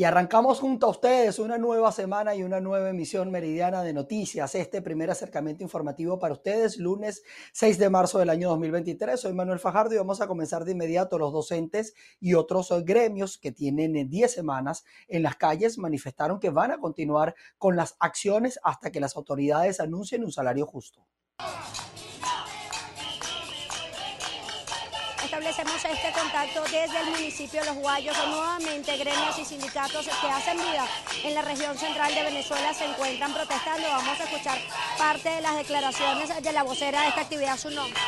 Y arrancamos junto a ustedes una nueva semana y una nueva emisión meridiana de noticias. Este primer acercamiento informativo para ustedes, lunes 6 de marzo del año 2023. Soy Manuel Fajardo y vamos a comenzar de inmediato. Los docentes y otros gremios que tienen 10 semanas en las calles manifestaron que van a continuar con las acciones hasta que las autoridades anuncien un salario justo. Establecemos este contacto desde el municipio de Los Guayos. Nuevamente gremios y sindicatos que hacen vida en la región central de Venezuela se encuentran protestando. Vamos a escuchar parte de las declaraciones de la vocera de esta actividad, su nombre.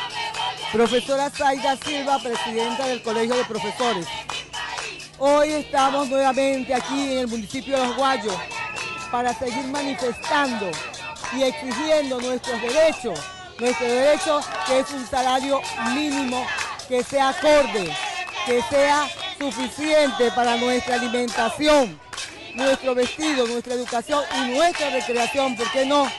Profesora Zaida Silva, presidenta del Colegio de Profesores. Hoy estamos nuevamente aquí en el municipio de Los Guayos para seguir manifestando y exigiendo nuestros derechos, nuestro derecho que es un salario mínimo que sea acorde, que sea suficiente para nuestra alimentación, nuestro vestido, nuestra educación y nuestra recreación, ¿por qué no?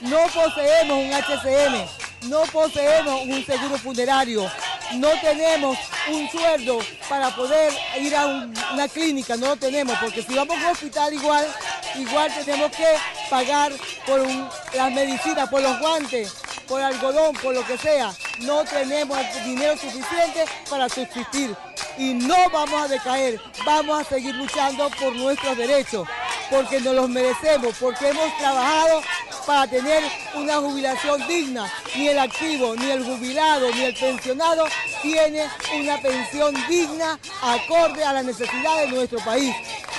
No poseemos un HCM, no poseemos un seguro funerario, no tenemos un sueldo para poder ir a una clínica, no lo tenemos, porque si vamos a un hospital igual, igual tenemos que pagar por las medicinas, por los guantes, por algodón, por lo que sea. No tenemos dinero suficiente para subsistir y no vamos a decaer. Vamos a seguir luchando por nuestros derechos, porque nos los merecemos, porque hemos trabajado para tener una jubilación digna. Ni el activo, ni el jubilado, ni el pensionado tiene una pensión digna acorde a la necesidad de nuestro país.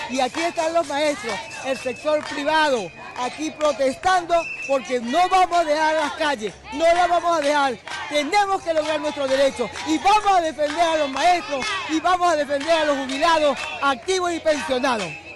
Y aquí están los maestros, el sector privado, aquí protestando porque no vamos a dejar las calles, no las vamos a dejar. Tenemos que lograr nuestros derechos y vamos a defender a los maestros y vamos a defender a los jubilados, activos y pensionados.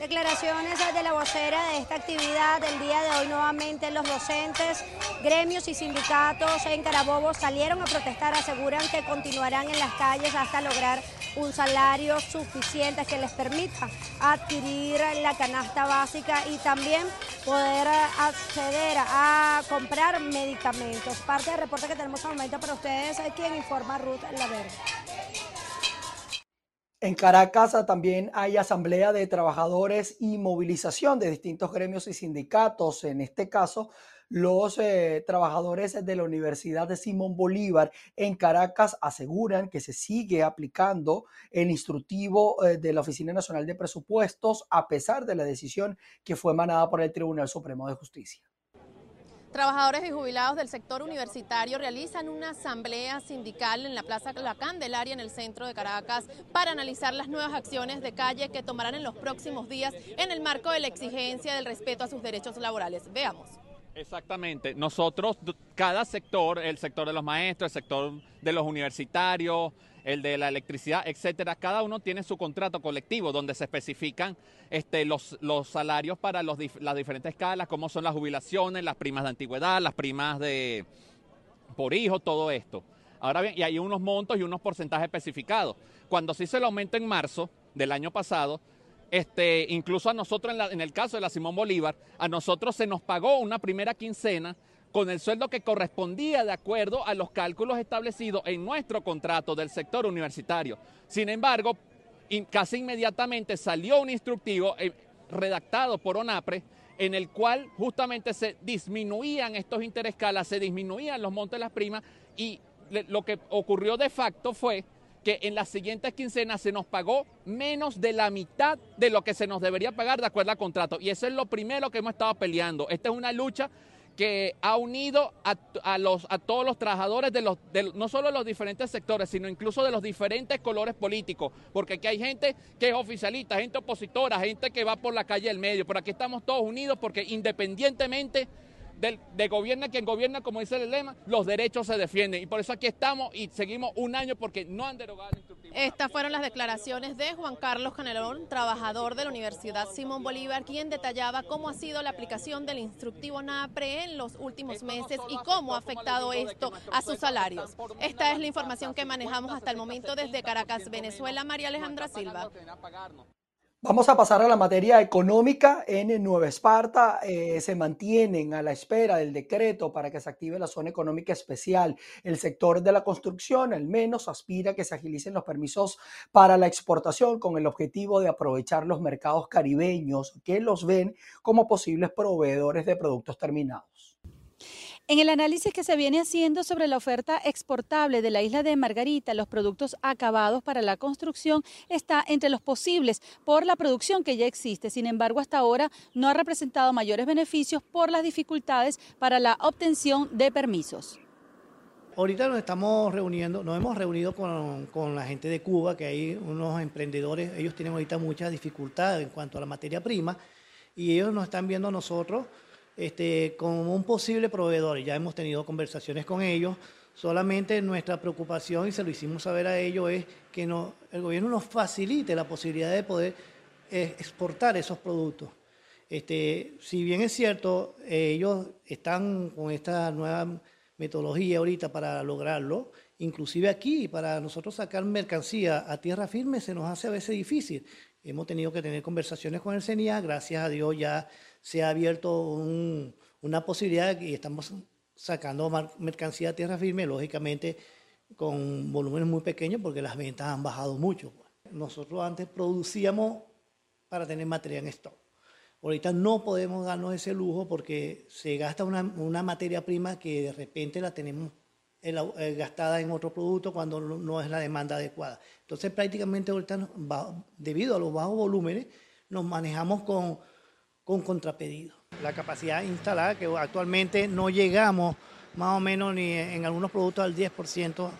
Declaraciones de la vocera de esta actividad del día de hoy. Nuevamente los docentes, gremios y sindicatos en Carabobo salieron a protestar. Aseguran que continuarán en las calles hasta lograr un salario suficiente que les permita adquirir la canasta básica y también poder acceder a comprar medicamentos. Parte del reporte que tenemos al momento para ustedes, quien informa Ruth Laver. En Caracas también hay asamblea de trabajadores y movilización de distintos gremios y sindicatos. En este caso, los eh, trabajadores de la Universidad de Simón Bolívar en Caracas aseguran que se sigue aplicando el instructivo eh, de la Oficina Nacional de Presupuestos a pesar de la decisión que fue emanada por el Tribunal Supremo de Justicia. Trabajadores y jubilados del sector universitario realizan una asamblea sindical en la Plaza La Candelaria en el centro de Caracas para analizar las nuevas acciones de calle que tomarán en los próximos días en el marco de la exigencia del respeto a sus derechos laborales. Veamos. Exactamente. Nosotros, cada sector, el sector de los maestros, el sector de los universitarios, el de la electricidad, etcétera, cada uno tiene su contrato colectivo donde se especifican este, los, salarios para las diferentes escalas, como son las jubilaciones, las primas de antigüedad, las primas de por hijo, todo esto. Ahora bien, y hay unos montos y unos porcentajes especificados. Cuando se hizo el aumento en marzo del año pasado, este, incluso a nosotros, en, en el caso de la Simón Bolívar, a nosotros se nos pagó una primera quincena con el sueldo que correspondía de acuerdo a los cálculos establecidos en nuestro contrato del sector universitario. Sin embargo, casi inmediatamente salió un instructivo eh, redactado por ONAPRE en el cual justamente se disminuían estos interescalas, se disminuían los montos de las primas y lo que ocurrió de facto fue que en las siguientes quincenas se nos pagó menos de la mitad de lo que se nos debería pagar de acuerdo al contrato. Y eso es lo primero que hemos estado peleando. Esta es una lucha que ha unido a, los, a todos los trabajadores, de los, no solo de los diferentes sectores, sino incluso de los diferentes colores políticos, porque aquí hay gente que es oficialista, gente opositora, gente que va por la calle del medio, pero aquí estamos todos unidos porque independientemente de gobierna quien gobierna, como dice el lema, los derechos se defienden. Y por eso aquí estamos y seguimos un año porque no han derogado el instructivo. Estas fueron las declaraciones de Juan Carlos Canelón, trabajador de la Universidad Simón Bolívar, quien detallaba cómo ha sido la aplicación del instructivo NAPRE en los últimos meses y cómo ha afectado esto a sus salarios. Esta es la información que manejamos hasta el momento desde Caracas, Venezuela. María Alejandra Silva. Vamos a pasar a la materia económica. En Nueva Esparta eh, se mantienen a la espera del decreto para que se active la zona económica especial. El sector de la construcción al menos aspira a que se agilicen los permisos para la exportación con el objetivo de aprovechar los mercados caribeños que los ven como posibles proveedores de productos terminados. En el análisis que se viene haciendo sobre la oferta exportable de la isla de Margarita, los productos acabados para la construcción está entre los posibles por la producción que ya existe. Sin embargo, hasta ahora no ha representado mayores beneficios por las dificultades para la obtención de permisos. Ahorita nos estamos reuniendo, nos hemos reunido con, con, la gente de Cuba, que hay unos emprendedores, ellos tienen ahorita muchas dificultades en cuanto a la materia prima y ellos nos están viendo a nosotros este, como un posible proveedor. Ya hemos tenido conversaciones con ellos. Solamente nuestra preocupación, y se lo hicimos saber a ellos, es que el gobierno nos facilite la posibilidad de poder eh, exportar esos productos. Este, si bien es cierto, ellos están con esta nueva metodología ahorita para lograrlo, inclusive aquí, para nosotros sacar mercancía a tierra firme se nos hace a veces difícil. Hemos tenido que tener conversaciones con el CENIA, gracias a Dios ya se ha abierto una posibilidad y estamos sacando mercancía a tierra firme, lógicamente con volúmenes muy pequeños porque las ventas han bajado mucho. Pues. Nosotros antes producíamos para tener material en stock. Ahorita no podemos darnos ese lujo porque se gasta una, materia prima que de repente la tenemos gastada en otro producto cuando no es la demanda adecuada. Entonces prácticamente ahorita, debido a los bajos volúmenes, nos manejamos con con contrapedido. La capacidad instalada, que actualmente no llegamos más o menos ni en algunos productos al 10%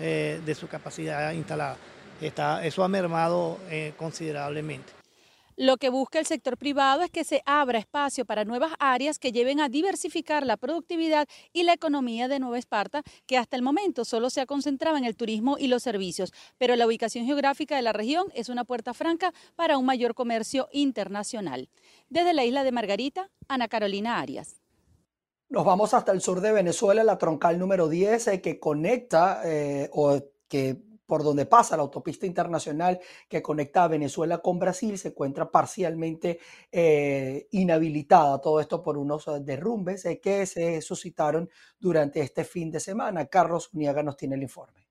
eh, de su capacidad instalada. Está, eso ha mermado eh, considerablemente. Lo que busca el sector privado es que se abra espacio para nuevas áreas que lleven a diversificar la productividad y la economía de Nueva Esparta, que hasta el momento solo se ha concentrado en el turismo y los servicios. Pero la ubicación geográfica de la región es una puerta franca para un mayor comercio internacional. Desde la isla de Margarita, Ana Carolina Arias. Nos vamos hasta el sur de Venezuela, la troncal número 10, eh, que conecta eh, o que por donde pasa la autopista internacional que conecta a Venezuela con Brasil se encuentra parcialmente eh, inhabilitada. Todo esto por unos eh, derrumbes eh, que se suscitaron durante este fin de semana. Carlos Uniaga nos tiene el informe.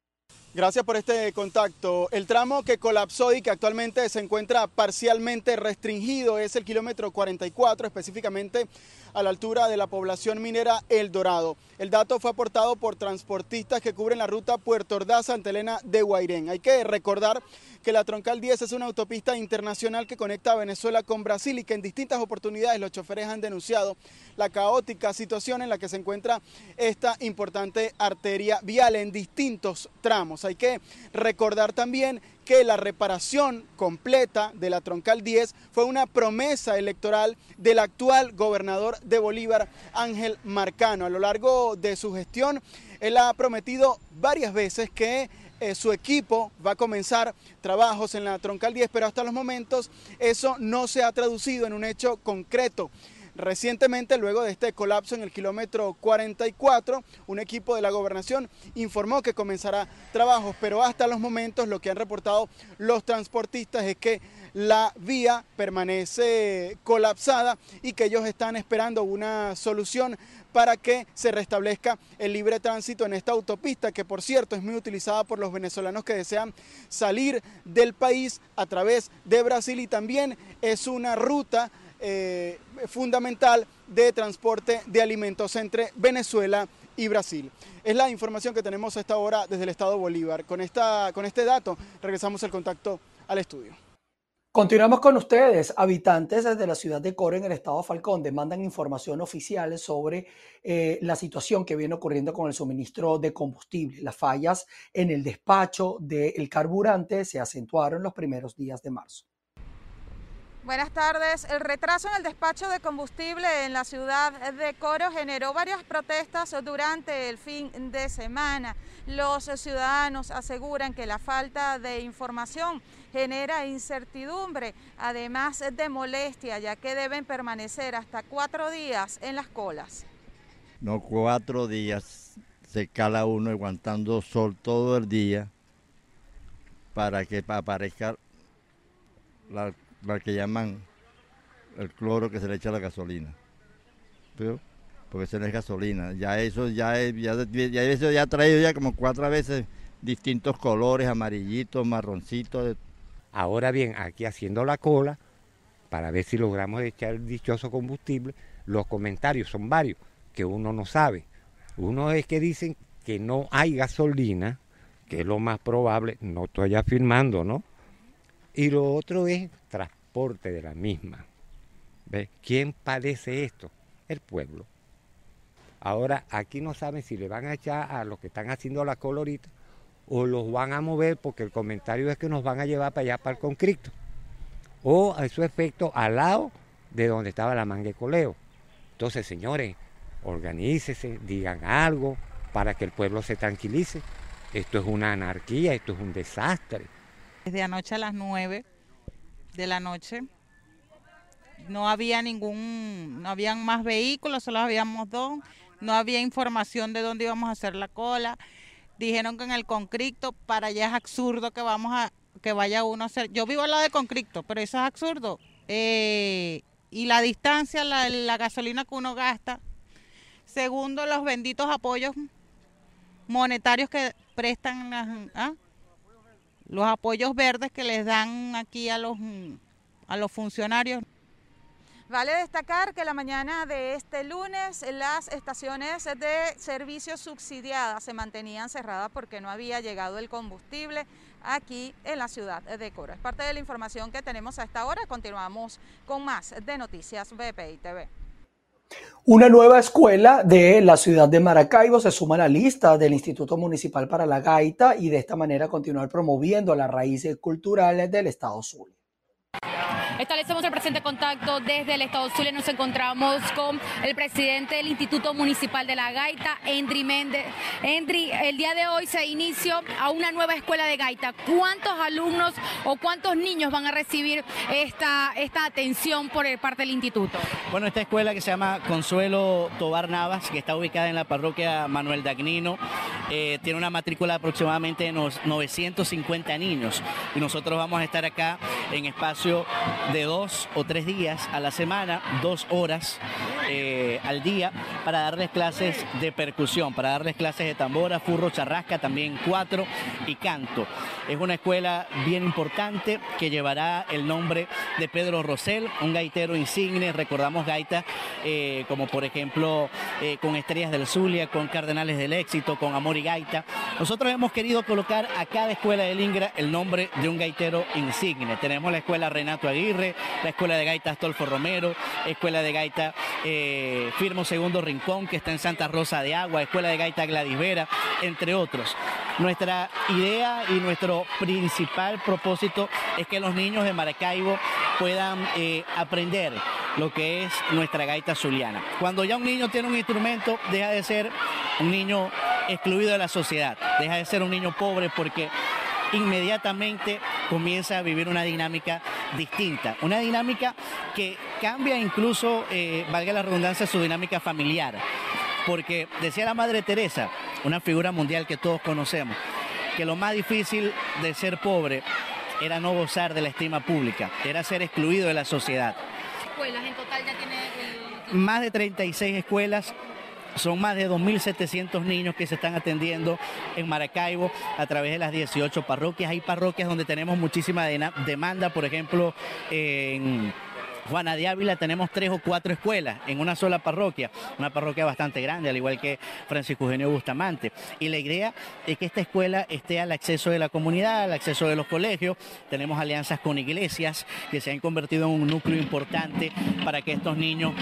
Gracias por este contacto. El tramo que colapsó y que actualmente se encuentra parcialmente restringido es el kilómetro 44, específicamente a la altura de la población minera El Dorado. El dato fue aportado por transportistas que cubren la ruta Puerto Ordaz-Santa Elena de Guairén. Hay que recordar que la Troncal 10 es una autopista internacional que conecta a Venezuela con Brasil y que en distintas oportunidades los choferes han denunciado la caótica situación en la que se encuentra esta importante arteria vial en distintos tramos. Hay que recordar también que la reparación completa de la Troncal 10 fue una promesa electoral del actual gobernador de Bolívar, Ángel Marcano. A lo largo de su gestión, él ha prometido varias veces que eh, su equipo va a comenzar trabajos en la Troncal 10, pero hasta los momentos eso no se ha traducido en un hecho concreto. Recientemente, luego de este colapso en el kilómetro 44, un equipo de la gobernación informó que comenzará trabajos, pero hasta los momentos lo que han reportado los transportistas es que la vía permanece colapsada y que ellos están esperando una solución para que se restablezca el libre tránsito en esta autopista, que por cierto es muy utilizada por los venezolanos que desean salir del país a través de Brasil y también es una ruta eh, fundamental de transporte de alimentos entre Venezuela y Brasil. Es la información que tenemos a esta hora desde el Estado Bolívar. Con, esta, con este dato regresamos el contacto al estudio. Continuamos con ustedes. Habitantes de la ciudad de Coro en el estado Falcón demandan información oficial sobre eh, la situación que viene ocurriendo con el suministro de combustible. Las fallas en el despacho del carburante se acentuaron los primeros días de marzo. Buenas tardes. El retraso en el despacho de combustible en la ciudad de Coro generó varias protestas durante el fin de semana. Los ciudadanos aseguran que la falta de información genera incertidumbre, además de molestia, ya que deben permanecer hasta cuatro días en las colas. No, cuatro días se cala uno aguantando sol todo el día para que aparezca la la que llaman el cloro que se le echa a la gasolina. Pero, porque eso no es gasolina. Ya eso ya, ya, ya eso ya ha traído ya como cuatro veces distintos colores, amarillitos, marroncitos. Ahora bien, aquí haciendo la cola, para ver si logramos echar el dichoso combustible, los comentarios son varios, que uno no sabe. Uno es que dicen que no hay gasolina, que es lo más probable, no estoy afirmando, ¿no? Y lo otro es transporte de la misma. ¿Ve? ¿Quién padece esto? El pueblo. Ahora, aquí no saben si le van a echar a los que están haciendo la colorita o los van a mover porque el comentario es que nos van a llevar para allá, para el concreto. O a su efecto al lado de donde estaba la manga de coleo. Entonces, señores, organícese, digan algo para que el pueblo se tranquilice. Esto es una anarquía, esto es un desastre. Desde anoche a las 9 de la noche no había ningún, no habían más vehículos, solo habíamos dos, no había información de dónde íbamos a hacer la cola. Dijeron que en el Concricto, para allá es absurdo que vamos a, que vaya uno a hacer. Yo vivo al lado de Concricto, pero eso es absurdo. Eh, y la distancia, la, gasolina que uno gasta. Segundo, los benditos apoyos monetarios que prestan ¿ah? Los apoyos verdes que les dan aquí a los, a los funcionarios. Vale destacar que la mañana de este lunes las estaciones de servicio subsidiadas se mantenían cerradas porque no había llegado el combustible aquí en la ciudad de Coro. Es parte de la información que tenemos a esta hora. Continuamos con más de Noticias BPI TV. Una nueva escuela de la ciudad de Maracaibo se suma a la lista del Instituto Municipal para la Gaita y de esta manera continuar promoviendo las raíces culturales del Estado Zulia. Establecemos el presente contacto desde el Estado Zulia. Nos encontramos con el presidente del Instituto Municipal de la Gaita, Endri Méndez. Endri, el día de hoy se inició a una nueva escuela de Gaita. ¿Cuántos alumnos o cuántos niños van a recibir esta, esta atención por parte del instituto? Bueno, esta escuela que se llama Consuelo Tobar Navas, que está ubicada en la parroquia Manuel Dagnino, eh, tiene una matrícula de aproximadamente 950 niños. Y nosotros vamos a estar acá en espacio de dos o tres días a la semana, dos horas eh, al día, para darles clases de percusión, para darles clases de tambora, furro, charrasca, también cuatro y canto. Es una escuela bien importante que llevará el nombre de Pedro Rosell, un gaitero insigne. Recordamos gaitas eh, como por ejemplo eh, con Estrellas del Zulia, con Cardenales del Éxito, con Amor y Gaita. Nosotros hemos querido colocar a cada escuela del Ingra el nombre de un gaitero insigne. Tenemos la escuela Renato Aguirre, la Escuela de Gaita Astolfo Romero, Escuela de Gaita eh, Firmo Segundo Rincón, que está en Santa Rosa de Agua, Escuela de Gaita Gladys Vera, entre otros. Nuestra idea y nuestro principal propósito es que los niños de Maracaibo puedan eh, aprender lo que es nuestra gaita zuliana. Cuando ya un niño tiene un instrumento, deja de ser un niño excluido de la sociedad, deja de ser un niño pobre porque inmediatamente comienza a vivir una dinámica distinta, una dinámica que cambia incluso, eh, valga la redundancia, su dinámica familiar. Porque decía la Madre Teresa, una figura mundial que todos conocemos, que lo más difícil de ser pobre era no gozar de la estima pública, era ser excluido de la sociedad. ¿Escuelas en total ya tiene Más de 36 escuelas son más de 2.700 niños que se están atendiendo en Maracaibo a través de las 18 parroquias. Hay parroquias donde tenemos muchísima demanda, por ejemplo, en... Juana de Ávila tenemos tres o cuatro escuelas en una sola parroquia, una parroquia bastante grande, al igual que Francisco Eugenio Bustamante. Y la idea es que esta escuela esté al acceso de la comunidad, al acceso de los colegios. Tenemos alianzas con iglesias que se han convertido en un núcleo importante para que estos niños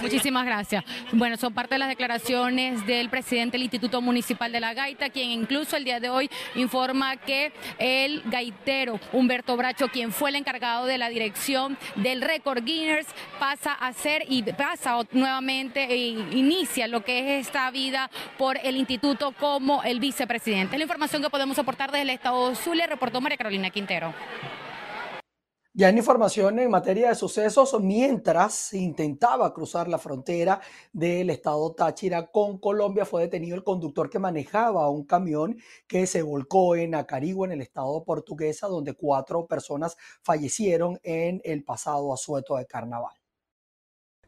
Muchísimas gracias. Bueno, son parte de las declaraciones del presidente del Instituto Municipal de la Gaita, quien incluso el día de hoy informa que el gaitero Humberto Bracho, quien fue el encargado de la dirección del récord Guinness, pasa a ser y pasa nuevamente e inicia lo que es esta vida por el instituto como el vicepresidente. la información que podemos aportar desde el Estado Zulia, reportó María Carolina Quintero. Ya en información en materia de sucesos, mientras intentaba cruzar la frontera del estado Táchira con Colombia, fue detenido el conductor que manejaba un camión que se volcó en Acarigua, en el estado portuguesa, donde cuatro personas fallecieron en el pasado asueto de carnaval.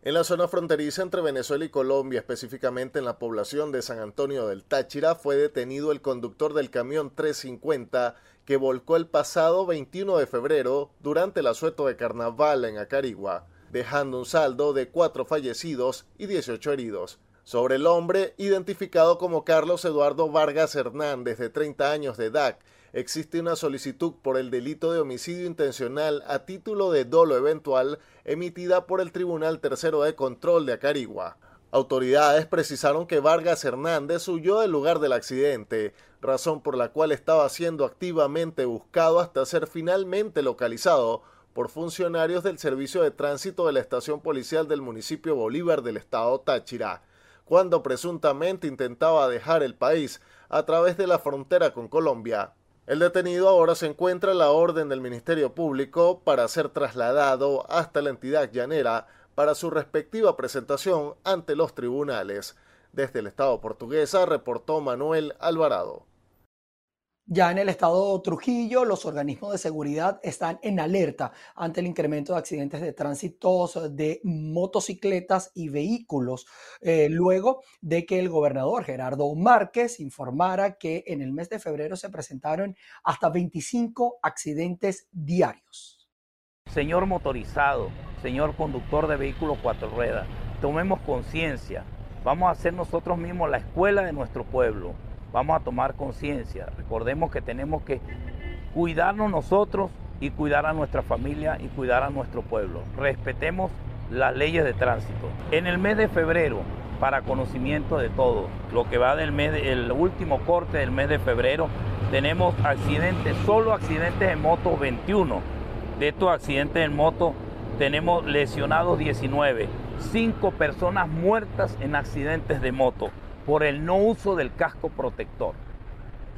En la zona fronteriza entre Venezuela y Colombia, específicamente en la población de San Antonio del Táchira, fue detenido el conductor del camión 350 que volcó el pasado 21 de febrero durante el asueto de carnaval en Acarigua, dejando un saldo de cuatro fallecidos y 18 heridos. Sobre el hombre, identificado como Carlos Eduardo Vargas Hernández, de 30 años de edad, existe una solicitud por el delito de homicidio intencional a título de dolo eventual emitida por el Tribunal Tercero de Control de Acarigua. Autoridades precisaron que Vargas Hernández huyó del lugar del accidente, razón por la cual estaba siendo activamente buscado hasta ser finalmente localizado por funcionarios del Servicio de Tránsito de la Estación Policial del municipio Bolívar del estado Táchira, cuando presuntamente intentaba dejar el país a través de la frontera con Colombia. El detenido ahora se encuentra a la orden del Ministerio Público para ser trasladado hasta la entidad llanera para su respectiva presentación ante los tribunales. Desde el Estado portuguesa reportó Manuel Alvarado. Ya en el estado Trujillo, los organismos de seguridad están en alerta ante el incremento de accidentes de tránsito de motocicletas y vehículos, eh, luego de que el gobernador Gerardo Márquez informara que en el mes de febrero se presentaron hasta 25 accidentes diarios. Señor motorizado, señor conductor de vehículos cuatro ruedas, tomemos conciencia. Vamos a ser nosotros mismos la escuela de nuestro pueblo. Vamos a tomar conciencia. Recordemos que tenemos que cuidarnos nosotros y cuidar a nuestra familia y cuidar a nuestro pueblo. Respetemos las leyes de tránsito. En el mes de febrero, para conocimiento de todos, lo que va del mes, el último corte del mes de febrero, tenemos accidentes, solo accidentes en moto 21 de estos accidentes en moto tenemos lesionados 19, 5 personas muertas en accidentes de moto por el no uso del casco protector.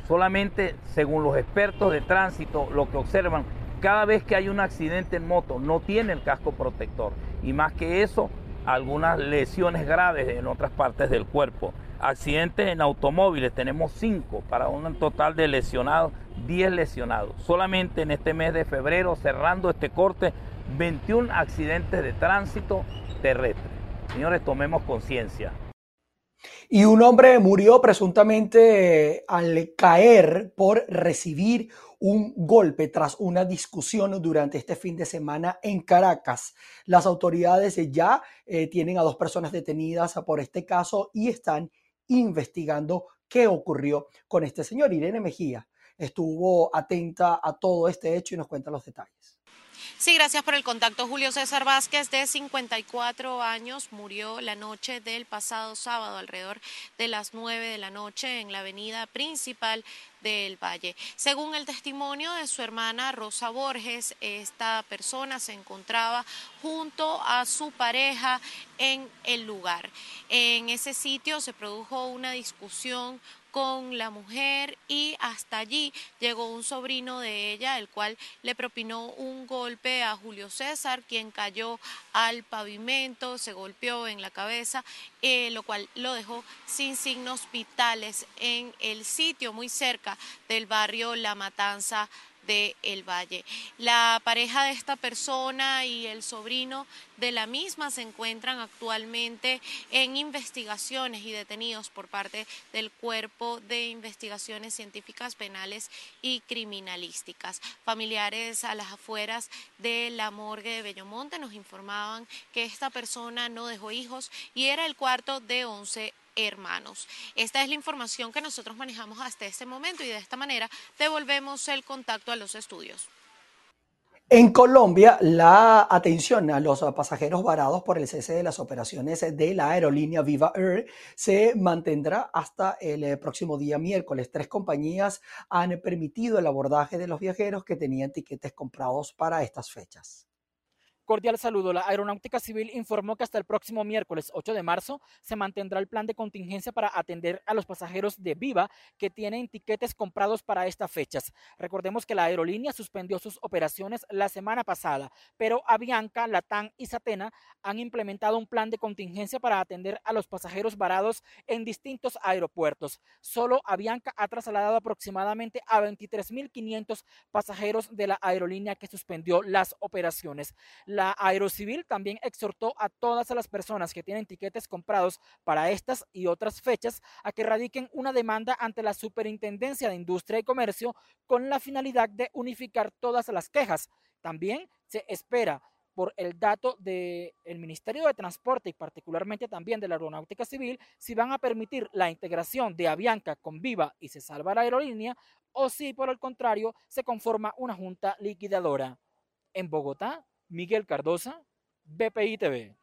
Solamente según los expertos de tránsito lo que observan, cada vez que hay un accidente en moto no tiene el casco protector y más que eso, algunas lesiones graves en otras partes del cuerpo. Accidentes en automóviles tenemos 5 para un total de lesionados 10 lesionados. Solamente en este mes de febrero, cerrando este corte, 21 accidentes de tránsito terrestre. Señores, tomemos conciencia. Y un hombre murió presuntamente al caer por recibir un golpe tras una discusión durante este fin de semana en Caracas. Las autoridades ya eh, tienen a dos personas detenidas por este caso y están investigando qué ocurrió con este señor. Irene Mejía estuvo atenta a todo este hecho y nos cuenta los detalles. Sí, gracias por el contacto. Julio César Vázquez, de 54 años, murió la noche del pasado sábado, alrededor de las 9 de la noche, en la avenida principal del Valle. Según el testimonio de su hermana Rosa Borges, esta persona se encontraba junto a su pareja en el lugar. En ese sitio se produjo una discusión con la mujer y hasta allí llegó un sobrino de ella, el cual le propinó un golpe a Julio César, quien cayó al pavimento, se golpeó en la cabeza, eh, lo cual lo dejó sin signos vitales en el sitio muy cerca del barrio La Matanza de El Valle. La pareja de esta persona y el sobrino de la misma se encuentran actualmente en investigaciones y detenidos por parte del Cuerpo de Investigaciones Científicas Penales y Criminalísticas. Familiares a las afueras de la morgue de Bellomonte nos informaban que esta persona no dejó hijos y era el cuarto de 11 hermanos. Esta es la información que nosotros manejamos hasta este momento y de esta manera devolvemos el contacto a los estudios. En Colombia, la atención a los pasajeros varados por el cese de las operaciones de la aerolínea Viva Air se mantendrá hasta el eh, próximo día miércoles. Tres compañías han permitido el abordaje de los viajeros que tenían tiquetes comprados para estas fechas. Cordial saludo. La Aeronáutica Civil informó que hasta el próximo miércoles 8 de marzo se mantendrá el plan de contingencia para atender a los pasajeros de Viva que tienen tiquetes comprados para estas fechas. Recordemos que la aerolínea suspendió sus operaciones la semana pasada, pero Avianca, Latam y Satena han implementado un plan de contingencia para atender a los pasajeros varados en distintos aeropuertos. Solo Avianca ha trasladado aproximadamente a 23.500 pasajeros de la aerolínea que suspendió las operaciones. La Aerocivil también exhortó a todas las personas que tienen tiquetes comprados para estas y otras fechas a que radiquen una demanda ante la Superintendencia de Industria y Comercio con la finalidad de unificar todas las quejas. También se espera por el dato del Ministerio de Transporte y particularmente también de la Aeronáutica Civil, si van a permitir la integración de Avianca con Viva y se salva la aerolínea, o si por el contrario se conforma una junta liquidadora. En Bogotá, Miguel Cardosa, BPI TV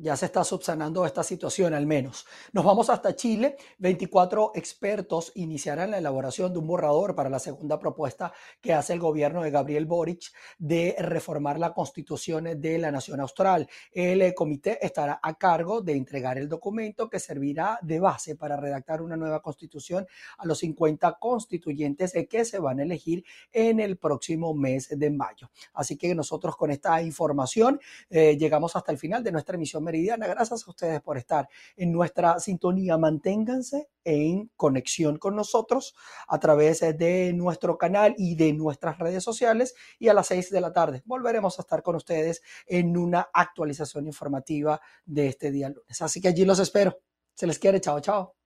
ya se está subsanando esta situación al menos. Nos vamos hasta Chile. 24 expertos iniciarán la elaboración de un borrador para la segunda propuesta que hace el gobierno de Gabriel Boric de reformar la constitución de la nación austral. El eh, comité estará a cargo de entregar el documento que servirá de base para redactar una nueva constitución a los 50 constituyentes que se van a elegir en el próximo mes de mayo. Así que nosotros con esta información eh, llegamos hasta el final de nuestra emisión Meridiana. Gracias a ustedes por estar en nuestra sintonía. Manténganse en conexión con nosotros a través de nuestro canal y de nuestras redes sociales. Y a las seis de la tarde volveremos a estar con ustedes en una actualización informativa de este día lunes. Así que allí los espero. Se les quiere. Chao, chao.